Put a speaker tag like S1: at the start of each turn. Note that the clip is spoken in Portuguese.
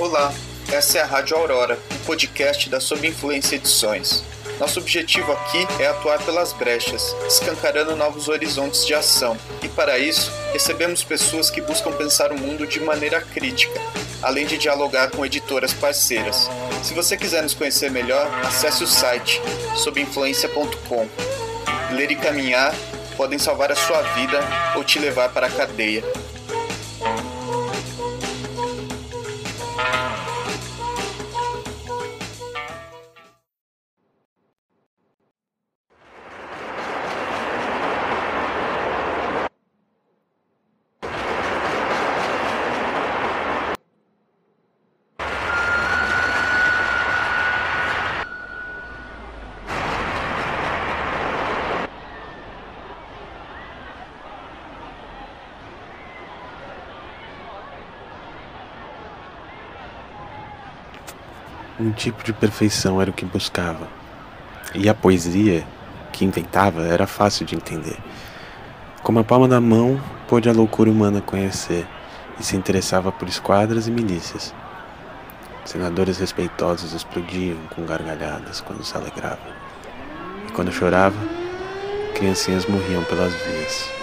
S1: Olá, essa é a Rádio Aurora, o um podcast da Sob Influência Edições. Nosso objetivo aqui é atuar pelas brechas, escancarando novos horizontes de ação, e para isso recebemos pessoas que buscam pensar o mundo de maneira crítica, além de dialogar com editoras parceiras. Se você quiser nos conhecer melhor, acesse o site sobinfluência.com. Ler e caminhar podem salvar a sua vida ou te levar para a cadeia.
S2: Um tipo de perfeição era o que buscava. E a poesia que inventava era fácil de entender. Como a palma da mão, pôde a loucura humana conhecer e se interessava por esquadras e milícias. Senadores respeitosos explodiam com gargalhadas quando se alegrava. E quando chorava, criancinhas morriam pelas vias.